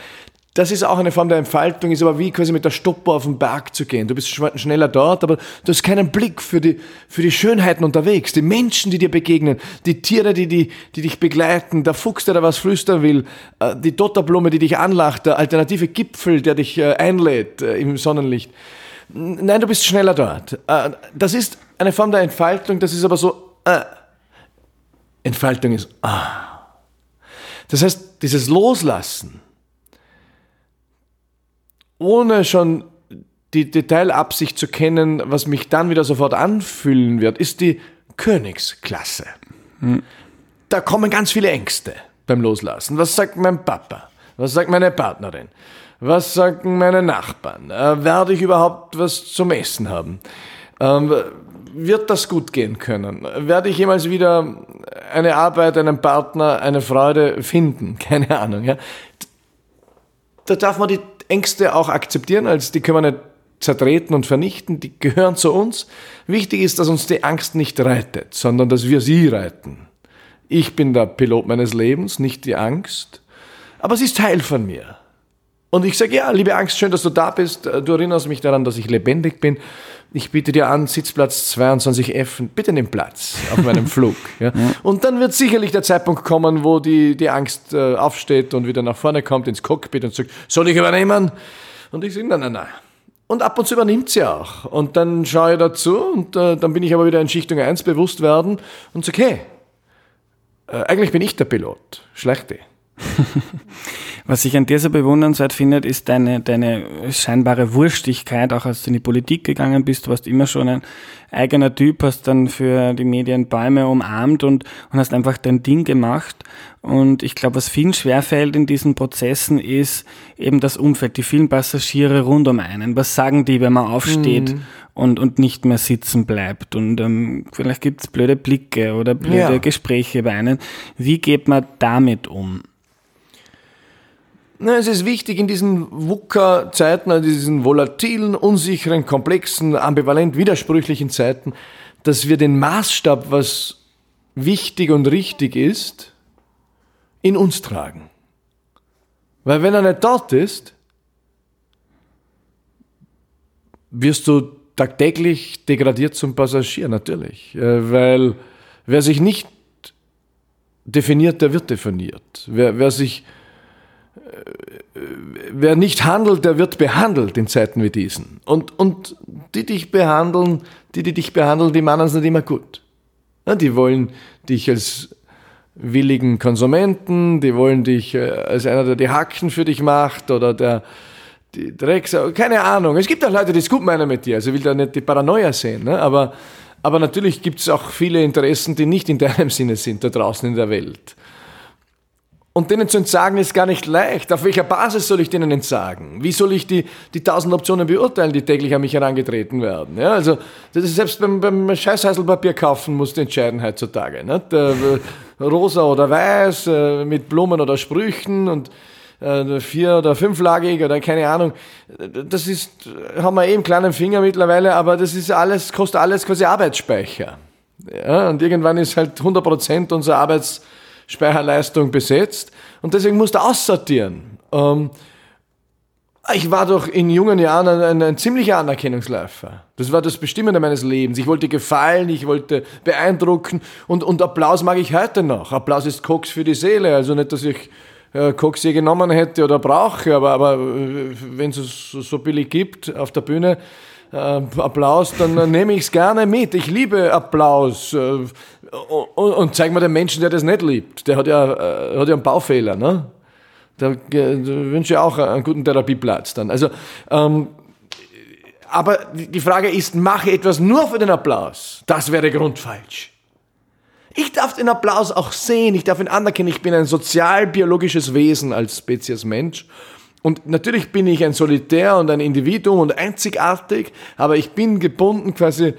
Das ist auch eine Form der Entfaltung, ist aber wie quasi mit der Stoppuhr auf den Berg zu gehen. Du bist schneller dort, aber du hast keinen Blick für die, für die Schönheiten unterwegs, die Menschen, die dir begegnen, die Tiere, die, die, die dich begleiten, der Fuchs, der da was flüstern will, äh, die Dotterblume, die dich anlacht, der alternative Gipfel, der dich äh, einlädt äh, im Sonnenlicht. Nein, du bist schneller dort. Das ist eine Form der Entfaltung, das ist aber so, äh, Entfaltung ist, ah. Das heißt, dieses Loslassen, ohne schon die Detailabsicht zu kennen, was mich dann wieder sofort anfühlen wird, ist die Königsklasse. Hm. Da kommen ganz viele Ängste beim Loslassen. Was sagt mein Papa? Was sagt meine Partnerin? Was sagen meine Nachbarn? Äh, werde ich überhaupt was zum Essen haben? Ähm, wird das gut gehen können? Werde ich jemals wieder eine Arbeit, einen Partner, eine Freude finden? Keine Ahnung. Ja? Da darf man die Ängste auch akzeptieren, als die können wir nicht zertreten und vernichten, die gehören zu uns. Wichtig ist, dass uns die Angst nicht reitet, sondern dass wir sie reiten. Ich bin der Pilot meines Lebens, nicht die Angst, aber sie ist Teil von mir. Und ich sage, ja, liebe Angst, schön, dass du da bist. Du erinnerst mich daran, dass ich lebendig bin. Ich biete dir an, Sitzplatz 22F, bitte nimm Platz auf meinem Flug. Ja. Und dann wird sicherlich der Zeitpunkt kommen, wo die, die Angst äh, aufsteht und wieder nach vorne kommt ins Cockpit und sagt, soll ich übernehmen? Und ich sage, nein, nein, nein. Und ab und zu übernimmt sie auch. Und dann schaue ich dazu und äh, dann bin ich aber wieder in Schichtung 1 bewusst werden und sage, hey, äh, eigentlich bin ich der Pilot. Schlechte. Was ich an dir so bewundernswert finde, ist deine, deine scheinbare Wurstigkeit, auch als du in die Politik gegangen bist. Du warst immer schon ein eigener Typ, hast dann für die Medien Bäume umarmt und, und hast einfach dein Ding gemacht. Und ich glaube, was vielen schwerfällt in diesen Prozessen ist eben das Umfeld, die vielen Passagiere rund um einen. Was sagen die, wenn man aufsteht mhm. und, und nicht mehr sitzen bleibt? Und ähm, vielleicht gibt's blöde Blicke oder blöde ja. Gespräche bei einem. Wie geht man damit um? Na, es ist wichtig in diesen VUCA-Zeiten, also diesen volatilen, unsicheren, komplexen, ambivalent widersprüchlichen Zeiten, dass wir den Maßstab, was wichtig und richtig ist, in uns tragen. Weil wenn er nicht dort ist, wirst du tagtäglich degradiert zum Passagier, natürlich. Äh, weil wer sich nicht definiert, der wird definiert. Wer, wer sich wer nicht handelt, der wird behandelt in Zeiten wie diesen. Und, und die dich behandeln, die, die dich behandeln, die meinen es nicht immer gut. Die wollen dich als willigen Konsumenten, die wollen dich äh, als einer, der die Hacken für dich macht oder der die Drecksau, keine Ahnung. Es gibt auch Leute, die es gut meinen mit dir, also ich will da nicht die Paranoia sehen, ne? aber, aber natürlich gibt es auch viele Interessen, die nicht in deinem Sinne sind da draußen in der Welt. Und denen zu entsagen ist gar nicht leicht. Auf welcher Basis soll ich denen entsagen? Wie soll ich die, die tausend Optionen beurteilen, die täglich an mich herangetreten werden? Ja, also, das ist selbst beim, beim Scheißheißelpapier kaufen musst du entscheiden heutzutage. Nicht? Äh, rosa oder weiß, äh, mit Blumen oder Sprüchen und äh, vier- oder fünflagig oder keine Ahnung. Das ist, haben wir eh im kleinen Finger mittlerweile, aber das ist alles, kostet alles quasi Arbeitsspeicher. Ja, und irgendwann ist halt 100 Prozent unserer Arbeits Speicherleistung besetzt und deswegen musst du aussortieren. Ähm, ich war doch in jungen Jahren ein, ein, ein, ziemlicher Anerkennungsläufer. Das war das Bestimmende meines Lebens. Ich wollte gefallen, ich wollte beeindrucken und, und Applaus mag ich heute noch. Applaus ist Koks für die Seele. Also nicht, dass ich äh, Koks je genommen hätte oder brauche, aber, aber äh, wenn es so, so billig gibt auf der Bühne, äh, Applaus, dann äh, nehme ich es gerne mit. Ich liebe Applaus. Äh, und, und zeig mal den Menschen, der das nicht liebt. Der hat ja, äh, hat ja einen Baufehler. Ne? Da, da wünsche ich auch einen guten Therapieplatz dann. Also, ähm, aber die Frage ist, mache etwas nur für den Applaus? Das wäre grundfalsch. Ich darf den Applaus auch sehen, ich darf ihn anerkennen. Ich bin ein sozialbiologisches Wesen als Spezies Mensch. Und natürlich bin ich ein Solitär und ein Individuum und einzigartig, aber ich bin gebunden quasi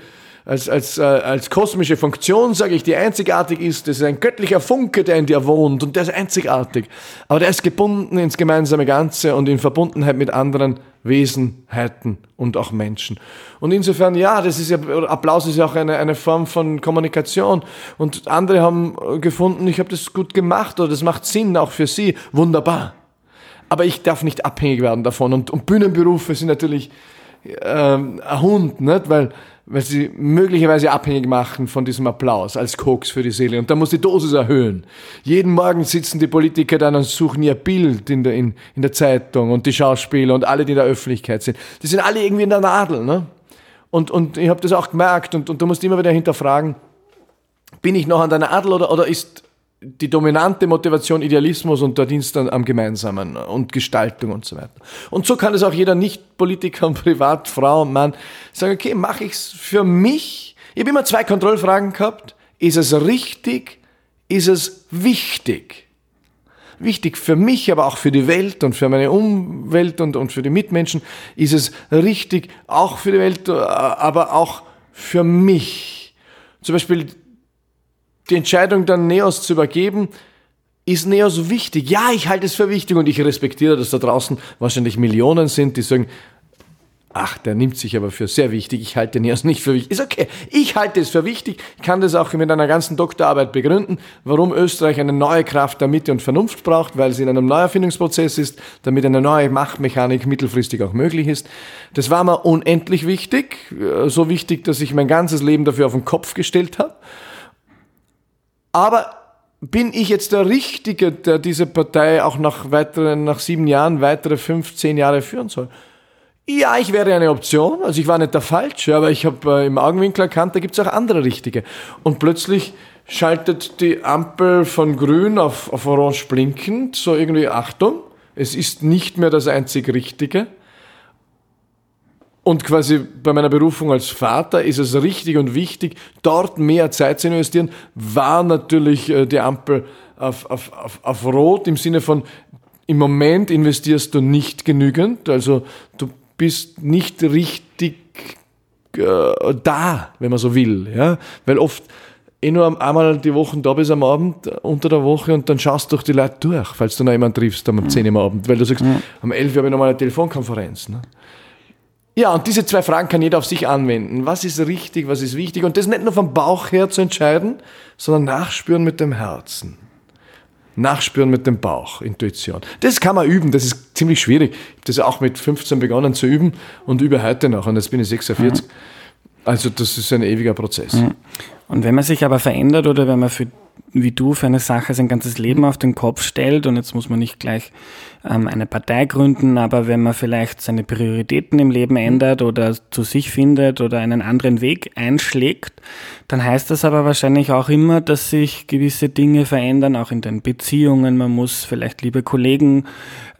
als, als, äh, als kosmische Funktion, sage ich, die einzigartig ist. Das ist ein göttlicher Funke, der in dir wohnt und der ist einzigartig. Aber der ist gebunden ins gemeinsame Ganze und in Verbundenheit mit anderen Wesenheiten und auch Menschen. Und insofern, ja, das ist ja, Applaus ist ja auch eine, eine Form von Kommunikation. Und andere haben gefunden, ich habe das gut gemacht oder das macht Sinn auch für sie. Wunderbar. Aber ich darf nicht abhängig werden davon. Und, und Bühnenberufe sind natürlich ähm, ein Hund, nicht? Weil weil sie möglicherweise abhängig machen von diesem Applaus als Koks für die Seele. Und da muss die Dosis erhöhen. Jeden Morgen sitzen die Politiker dann und suchen ihr Bild in der, in, in der Zeitung und die Schauspieler und alle, die in der Öffentlichkeit sind. Die sind alle irgendwie in der Nadel. Ne? Und, und ich habe das auch gemerkt und, und du musst immer wieder hinterfragen, bin ich noch an der Nadel oder, oder ist die dominante Motivation Idealismus und der Dienst am Gemeinsamen und Gestaltung und so weiter. Und so kann es auch jeder Nicht-Politiker und Privatfrau und Mann sagen, okay, mache ich es für mich? Ich habe immer zwei Kontrollfragen gehabt. Ist es richtig? Ist es wichtig? wichtig für mich, aber auch für die Welt und für meine Umwelt und, und für die Mitmenschen ist es richtig, auch für die Welt, äh, aber auch für mich. Zum Beispiel die Entscheidung dann Neos zu übergeben, ist Neos wichtig? Ja, ich halte es für wichtig und ich respektiere, dass da draußen wahrscheinlich Millionen sind, die sagen, ach, der nimmt sich aber für sehr wichtig, ich halte Neos nicht für wichtig. Ist okay, ich halte es für wichtig, ich kann das auch mit einer ganzen Doktorarbeit begründen, warum Österreich eine neue Kraft der Mitte und Vernunft braucht, weil sie in einem Neuerfindungsprozess ist, damit eine neue Machtmechanik mittelfristig auch möglich ist. Das war mir unendlich wichtig, äh, so wichtig, dass ich mein ganzes Leben dafür auf den Kopf gestellt habe. Aber bin ich jetzt der Richtige, der diese Partei auch nach weiteren, nach sieben Jahren weitere fünf, zehn Jahre führen soll? Ja, ich wäre eine Option. Also ich war nicht der Falsche, aber ich habe äh, im Augenwinkel erkannt, da gibt es auch andere Richtige. Und plötzlich schaltet die Ampel von grün auf, auf orange blinkend, so irgendwie Achtung, es ist nicht mehr das einzig Richtige. Und quasi bei meiner Berufung als Vater ist es richtig und wichtig, dort mehr Zeit zu investieren, war natürlich äh, die Ampel auf, auf, auf, auf Rot im Sinne von, im Moment investierst du nicht genügend, also du bist nicht richtig äh, da, wenn man so will, ja, weil oft eh nur einmal die Woche da bist am Abend, unter der Woche und dann schaust du durch die Leute durch, falls du noch jemanden triffst um 10 Uhr am Abend, weil du sagst, um 11 Uhr habe ich nochmal eine Telefonkonferenz. Ne? Ja, und diese zwei Fragen kann jeder auf sich anwenden. Was ist richtig, was ist wichtig? Und das nicht nur vom Bauch her zu entscheiden, sondern nachspüren mit dem Herzen. Nachspüren mit dem Bauch, Intuition. Das kann man üben, das ist ziemlich schwierig. Ich habe das auch mit 15 begonnen zu üben und übe heute noch und jetzt bin ich 46. Mhm. Also das ist ein ewiger Prozess. Mhm. Und wenn man sich aber verändert oder wenn man für, wie du für eine Sache sein ganzes Leben auf den Kopf stellt und jetzt muss man nicht gleich ähm, eine Partei gründen, aber wenn man vielleicht seine Prioritäten im Leben ändert oder zu sich findet oder einen anderen Weg einschlägt, dann heißt das aber wahrscheinlich auch immer, dass sich gewisse Dinge verändern, auch in den Beziehungen. Man muss vielleicht liebe Kollegen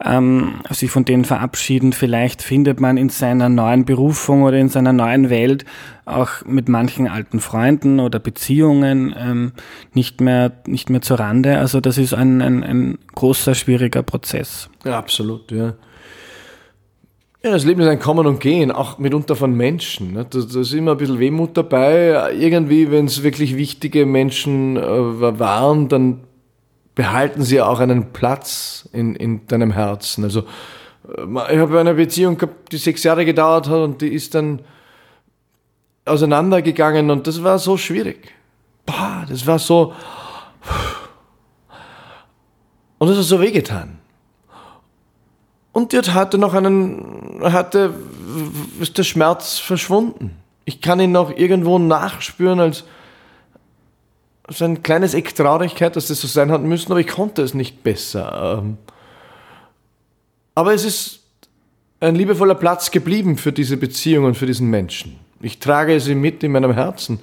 ähm, sich von denen verabschieden. Vielleicht findet man in seiner neuen Berufung oder in seiner neuen Welt auch mit manchen alten Freunden oder Beziehungen ähm, nicht mehr nicht mehr zur Rande. Also das ist ein, ein, ein großer schwieriger Prozess. Ja, absolut, ja. Ja, das Leben ist ein Kommen und Gehen, auch mitunter von Menschen. Ne? Da, ist immer ein bisschen Wehmut dabei. Irgendwie, wenn es wirklich wichtige Menschen äh, waren, dann behalten sie auch einen Platz in, in deinem Herzen. Also, äh, ich habe eine Beziehung gehabt, die sechs Jahre gedauert hat und die ist dann auseinandergegangen und das war so schwierig. Boah, das war so. Und das hat so wehgetan. Und jetzt hatte noch einen, hatte, ist der Schmerz verschwunden. Ich kann ihn noch irgendwo nachspüren als, als ein kleines Eck Traurigkeit, dass das so sein hat müssen, aber ich konnte es nicht besser. Ähm. Aber es ist ein liebevoller Platz geblieben für diese Beziehung und für diesen Menschen. Ich trage sie mit in meinem Herzen.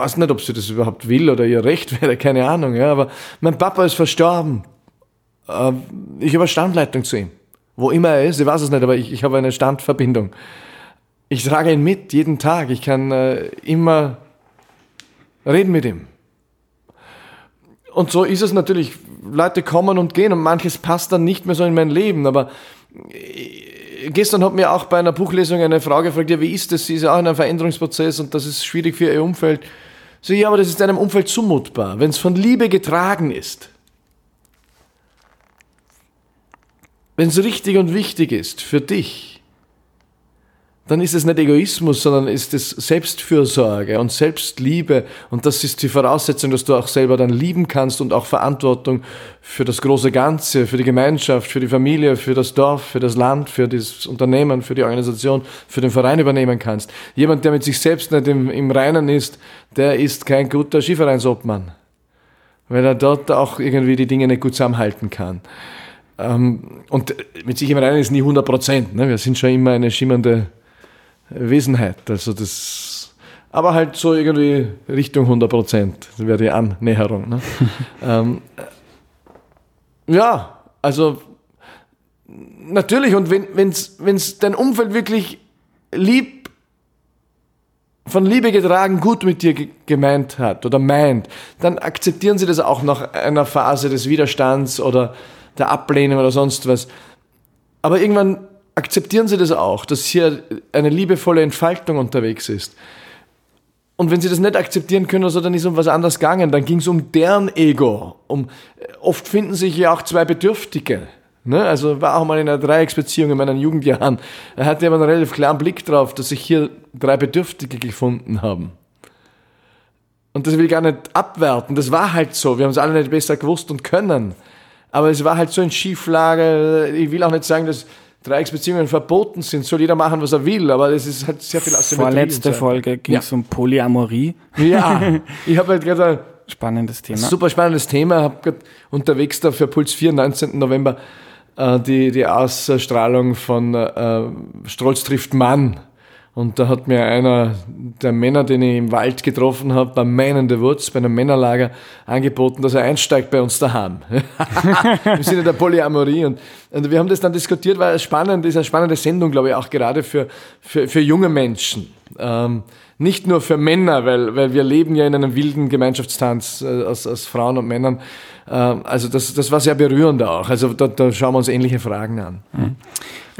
Weiß nicht, ob sie das überhaupt will oder ihr Recht wäre, keine Ahnung, ja, aber mein Papa ist verstorben. Äh, ich habe eine Standleitung zu ihm. Wo immer er ist, ich weiß es nicht, aber ich, ich habe eine Standverbindung. Ich trage ihn mit jeden Tag. Ich kann äh, immer reden mit ihm. Und so ist es natürlich. Leute kommen und gehen und manches passt dann nicht mehr so in mein Leben. Aber äh, gestern hat mir auch bei einer Buchlesung eine Frau gefragt, ja, wie ist das? Sie ist ja auch in einem Veränderungsprozess und das ist schwierig für ihr Umfeld. So, ja, aber das ist einem Umfeld zumutbar, wenn es von Liebe getragen ist. Wenn es richtig und wichtig ist für dich, dann ist es nicht Egoismus, sondern ist es Selbstfürsorge und Selbstliebe. Und das ist die Voraussetzung, dass du auch selber dann lieben kannst und auch Verantwortung für das große Ganze, für die Gemeinschaft, für die Familie, für das Dorf, für das Land, für das Unternehmen, für die Organisation, für den Verein übernehmen kannst. Jemand, der mit sich selbst nicht im, im Reinen ist, der ist kein guter Skivereinsobmann. Weil er dort auch irgendwie die Dinge nicht gut zusammenhalten kann. Ähm, und mit sich im Reinen ist nie 100 Prozent. Ne? Wir sind schon immer eine schimmernde Wesenheit. Also das, aber halt so irgendwie Richtung 100 Prozent. Das wäre die Annäherung. Ne? ähm, ja, also natürlich. Und wenn es dein Umfeld wirklich lieb von Liebe getragen gut mit dir gemeint hat oder meint, dann akzeptieren sie das auch nach einer Phase des Widerstands oder der Ablehnung oder sonst was. Aber irgendwann akzeptieren sie das auch, dass hier eine liebevolle Entfaltung unterwegs ist. Und wenn sie das nicht akzeptieren können, also dann ist um was anderes gegangen. Dann ging es um deren Ego. Um, oft finden sich ja auch zwei Bedürftige. Ne? Also war auch mal in einer Dreiecksbeziehung in meinen Jugendjahren. Er hatte aber einen relativ klaren Blick drauf, dass sich hier drei Bedürftige gefunden haben. Und das will ich gar nicht abwerten. Das war halt so. Wir haben es alle nicht besser gewusst und können. Aber es war halt so in Schieflage. Ich will auch nicht sagen, dass Dreiecksbeziehungen verboten sind. Soll jeder machen, was er will. Aber es ist halt sehr viel Asymmetrie. Vorletzte Folge ging es ja. um Polyamorie. Ja, ich habe halt gerade Spannendes Thema. Super spannendes Thema. Ich habe gerade unterwegs da für Puls 4, 19. November, äh, die, die Ausstrahlung von äh, Strolz trifft Mann. Und da hat mir einer der Männer, den ich im Wald getroffen habe, beim Man in the Woods, bei einem Männerlager, angeboten, dass er einsteigt bei uns daheim. Im Sinne der Polyamorie. Und, und, wir haben das dann diskutiert, weil es spannend ist, eine spannende Sendung, glaube ich, auch gerade für, für, für junge Menschen. Ähm, nicht nur für Männer, weil, weil wir leben ja in einem wilden Gemeinschaftstanz äh, aus, aus Frauen und Männern. Ähm, also das, das war sehr berührend auch. Also da, da schauen wir uns ähnliche Fragen an. Mhm.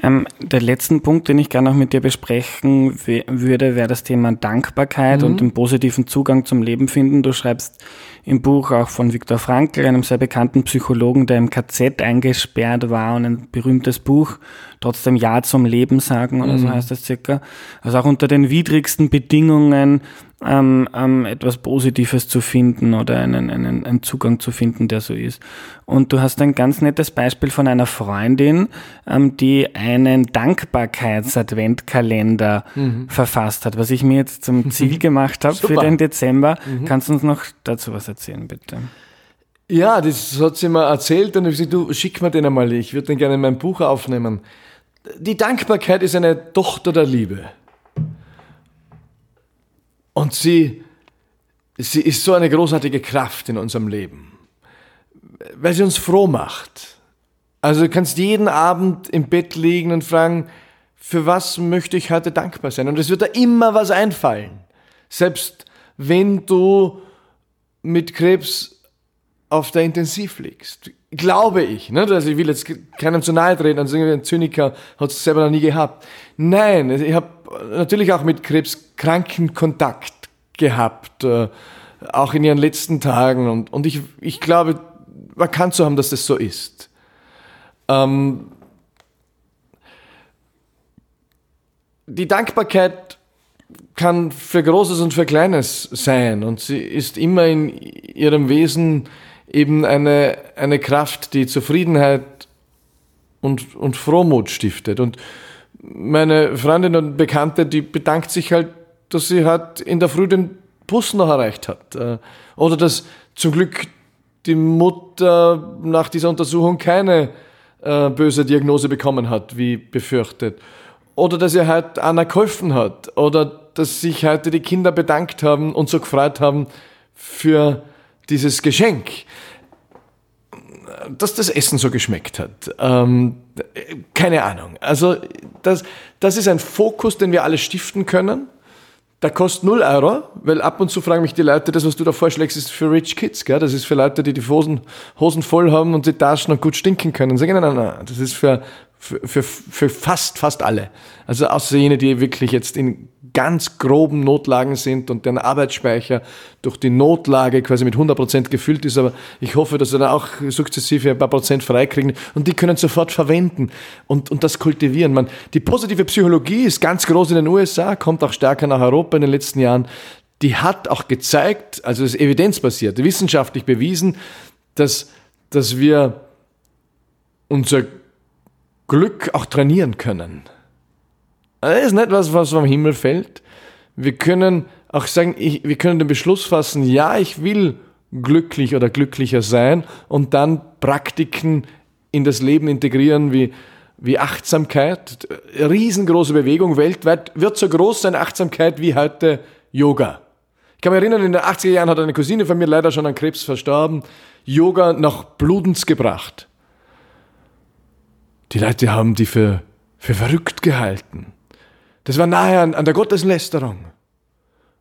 Ähm, der letzte Punkt, den ich gerne noch mit dir besprechen würde, wäre das Thema Dankbarkeit mhm. und den positiven Zugang zum Leben finden. Du schreibst im Buch auch von Viktor Frankl, einem sehr bekannten Psychologen, der im KZ eingesperrt war und ein berühmtes Buch, trotzdem Ja zum Leben sagen oder mhm. so heißt das circa. Also auch unter den widrigsten Bedingungen ähm, ähm, etwas Positives zu finden oder einen, einen, einen Zugang zu finden, der so ist. Und du hast ein ganz nettes Beispiel von einer Freundin, ähm, die einen Dankbarkeits-Adventkalender mhm. verfasst hat, was ich mir jetzt zum Ziel gemacht habe für den Dezember. Mhm. Kannst du uns noch dazu was erzählen, bitte? Ja, das hat sie mir erzählt und ich gesagt, du schick mir den einmal, ich würde den gerne in mein Buch aufnehmen. Die Dankbarkeit ist eine Tochter der Liebe. Und sie, sie ist so eine großartige Kraft in unserem Leben, weil sie uns froh macht. Also du kannst jeden Abend im Bett liegen und fragen, für was möchte ich heute dankbar sein? Und es wird da immer was einfallen. Selbst wenn du mit Krebs auf der Intensiv liegst. Glaube ich. Ne? Also ich will jetzt keinem zu nahe treten, also ein Zyniker hat es selber noch nie gehabt. Nein, ich habe natürlich auch mit Krebskranken Kontakt gehabt, äh, auch in ihren letzten Tagen. Und, und ich, ich glaube, erkannt zu haben, dass das so ist. Ähm, die Dankbarkeit kann für Großes und für Kleines sein und sie ist immer in ihrem Wesen eben eine, eine Kraft, die Zufriedenheit und, und Frohmut stiftet. Und meine Freundin und Bekannte, die bedankt sich halt, dass sie halt in der Früh den Bus noch erreicht hat. Äh, oder dass zum Glück die Mutter nach dieser Untersuchung keine äh, böse Diagnose bekommen hat, wie befürchtet. Oder dass ihr halt einer geholfen hat. Oder dass sich heute die Kinder bedankt haben und so gefreut haben für dieses Geschenk dass das Essen so geschmeckt hat. Ähm, keine Ahnung. Also das, das ist ein Fokus, den wir alle stiften können. Der kostet 0 Euro, weil ab und zu fragen mich die Leute, das, was du da vorschlägst, ist für Rich Kids, gell? Das ist für Leute, die die Hosen, Hosen voll haben und die Taschen noch gut stinken können. Sagen, nein, nein, nein, das ist für, für, für, für fast, fast alle. Also außer jene, die wirklich jetzt in ganz groben Notlagen sind und deren Arbeitsspeicher durch die Notlage quasi mit 100% gefüllt ist. Aber ich hoffe, dass wir dann auch sukzessive ein paar Prozent freikriegen und die können sofort verwenden und, und das kultivieren. Man, die positive Psychologie ist ganz groß in den USA, kommt auch stärker nach Europa in den letzten Jahren. Die hat auch gezeigt, also ist evidenzbasiert, wissenschaftlich bewiesen, dass, dass wir unser Glück auch trainieren können. Das ist nicht was, was vom Himmel fällt. Wir können auch sagen, ich, wir können den Beschluss fassen, ja, ich will glücklich oder glücklicher sein und dann Praktiken in das Leben integrieren wie, wie Achtsamkeit. Riesengroße Bewegung weltweit wird so groß sein, Achtsamkeit wie heute Yoga. Ich kann mich erinnern, in den 80er Jahren hat eine Cousine von mir leider schon an Krebs verstorben, Yoga nach Bludens gebracht. Die Leute haben die für, für verrückt gehalten. Das war nahe an, an der Gotteslästerung.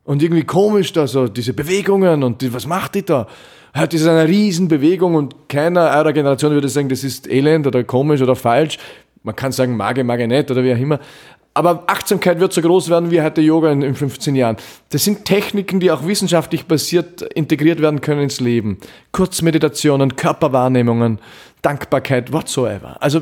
und irgendwie komisch da, so diese Bewegungen und die, was macht die da? Das ist eine Riesenbewegung und keiner eurer Generation würde sagen, das ist elend oder komisch oder falsch. Man kann sagen, mage, mage nicht oder wie auch immer. Aber Achtsamkeit wird so groß werden wie heute Yoga in, in 15 Jahren. Das sind Techniken, die auch wissenschaftlich basiert integriert werden können ins Leben. Kurzmeditationen, Körperwahrnehmungen, Dankbarkeit, whatsoever. Also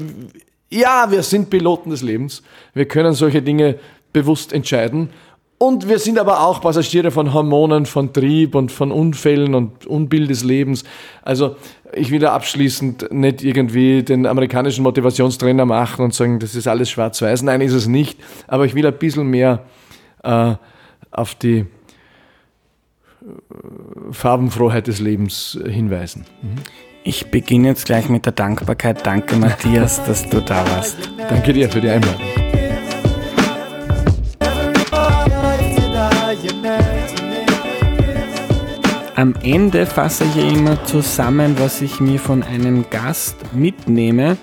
ja, wir sind Piloten des Lebens. Wir können solche Dinge bewusst entscheiden. Und wir sind aber auch Passagiere von Hormonen, von Trieb und von Unfällen und Unbill des Lebens. Also ich will da abschließend nicht irgendwie den amerikanischen Motivationstrainer machen und sagen, das ist alles schwarz-weiß. Nein, ist es nicht. Aber ich will ein bisschen mehr äh, auf die äh, Farbenfroheit des Lebens hinweisen. Mhm. Ich beginne jetzt gleich mit der Dankbarkeit. Danke, Matthias, dass du da warst. Danke dir für die Einladung. Am Ende fasse ich ja immer zusammen, was ich mir von einem Gast mitnehme.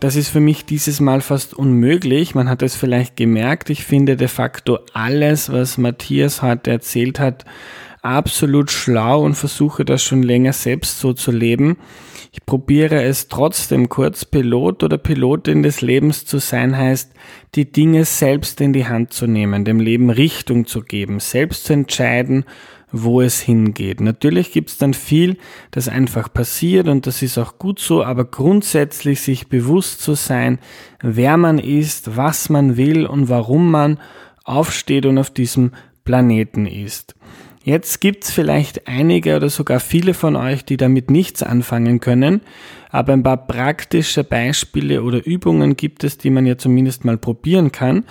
Das ist für mich dieses Mal fast unmöglich. Man hat es vielleicht gemerkt. Ich finde de facto alles, was Matthias heute erzählt hat, absolut schlau und versuche das schon länger selbst so zu leben. Ich probiere es trotzdem kurz. Pilot oder Pilotin des Lebens zu sein heißt, die Dinge selbst in die Hand zu nehmen, dem Leben Richtung zu geben, selbst zu entscheiden, wo es hingeht. Natürlich gibt es dann viel, das einfach passiert und das ist auch gut so, aber grundsätzlich sich bewusst zu sein, wer man ist, was man will und warum man aufsteht und auf diesem Planeten ist. Jetzt gibt's vielleicht einige oder sogar viele von euch, die damit nichts anfangen können, aber ein paar praktische Beispiele oder Übungen gibt es, die man ja zumindest mal probieren kann.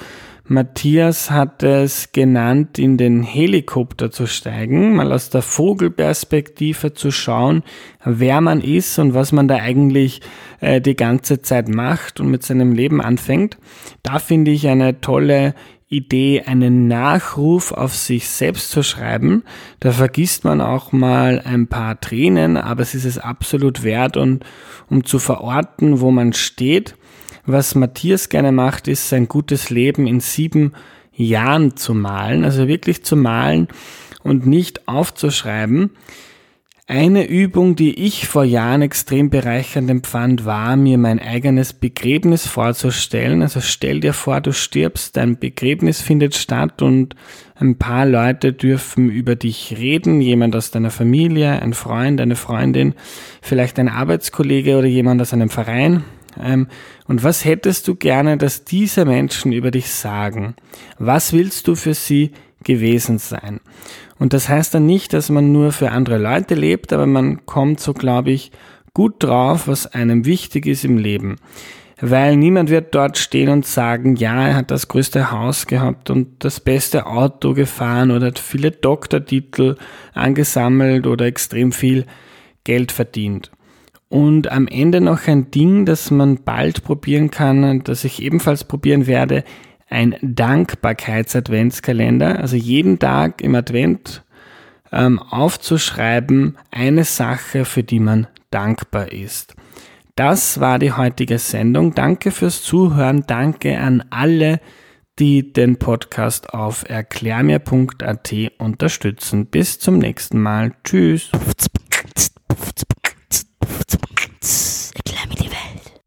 Matthias hat es genannt, in den Helikopter zu steigen, mal aus der Vogelperspektive zu schauen, wer man ist und was man da eigentlich äh, die ganze Zeit macht und mit seinem Leben anfängt. Da finde ich eine tolle Idee, einen Nachruf auf sich selbst zu schreiben. Da vergisst man auch mal ein paar Tränen, aber es ist es absolut wert und um zu verorten, wo man steht. Was Matthias gerne macht, ist sein gutes Leben in sieben Jahren zu malen, also wirklich zu malen und nicht aufzuschreiben. Eine Übung, die ich vor Jahren extrem bereichernd empfand, war, mir mein eigenes Begräbnis vorzustellen. Also stell dir vor, du stirbst, dein Begräbnis findet statt und ein paar Leute dürfen über dich reden, jemand aus deiner Familie, ein Freund, eine Freundin, vielleicht ein Arbeitskollege oder jemand aus einem Verein. Ähm, und was hättest du gerne, dass diese Menschen über dich sagen? Was willst du für sie gewesen sein? Und das heißt dann nicht, dass man nur für andere Leute lebt, aber man kommt so, glaube ich, gut drauf, was einem wichtig ist im Leben. Weil niemand wird dort stehen und sagen, ja, er hat das größte Haus gehabt und das beste Auto gefahren oder hat viele Doktortitel angesammelt oder extrem viel Geld verdient. Und am Ende noch ein Ding, das man bald probieren kann, das ich ebenfalls probieren werde, ein Dankbarkeits-Adventskalender, also jeden Tag im Advent ähm, aufzuschreiben, eine Sache, für die man dankbar ist. Das war die heutige Sendung. Danke fürs Zuhören. Danke an alle, die den Podcast auf erklärmir.at unterstützen. Bis zum nächsten Mal. Tschüss.